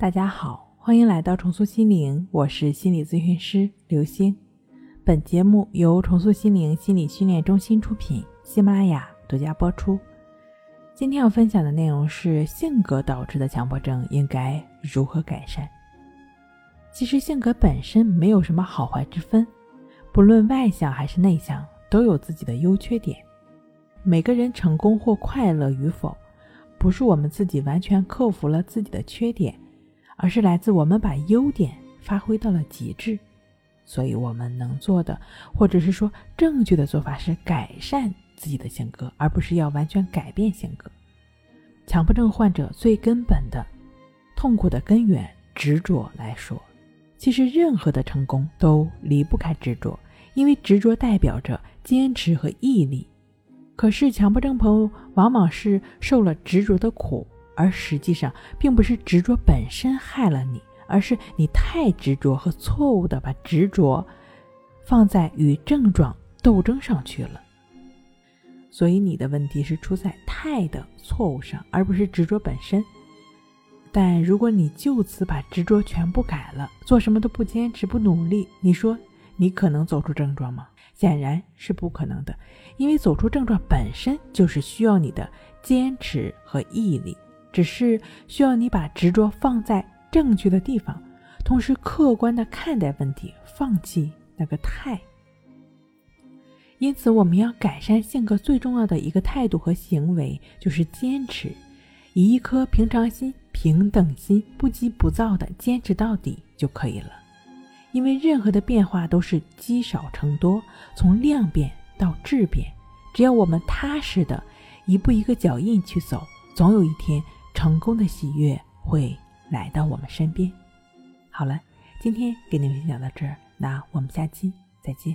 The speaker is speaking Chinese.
大家好，欢迎来到重塑心灵，我是心理咨询师刘星。本节目由重塑心灵心理训练中心出品，喜马拉雅独家播出。今天要分享的内容是性格导致的强迫症应该如何改善。其实性格本身没有什么好坏之分，不论外向还是内向，都有自己的优缺点。每个人成功或快乐与否，不是我们自己完全克服了自己的缺点。而是来自我们把优点发挥到了极致，所以我们能做的，或者是说正确的做法是改善自己的性格，而不是要完全改变性格。强迫症患者最根本的痛苦的根源执着来说，其实任何的成功都离不开执着，因为执着代表着坚持和毅力。可是强迫症朋友往往是受了执着的苦。而实际上，并不是执着本身害了你，而是你太执着和错误的把执着放在与症状斗争上去了。所以你的问题是出在太的错误上，而不是执着本身。但如果你就此把执着全部改了，做什么都不坚持、不努力，你说你可能走出症状吗？显然是不可能的，因为走出症状本身就是需要你的坚持和毅力。只是需要你把执着放在正确的地方，同时客观的看待问题，放弃那个态。因此，我们要改善性格最重要的一个态度和行为，就是坚持，以一颗平常心、平等心，不急不躁的坚持到底就可以了。因为任何的变化都是积少成多，从量变到质变，只要我们踏实的一步一个脚印去走，总有一天。成功的喜悦会来到我们身边。好了，今天给您分享到这儿，那我们下期再见。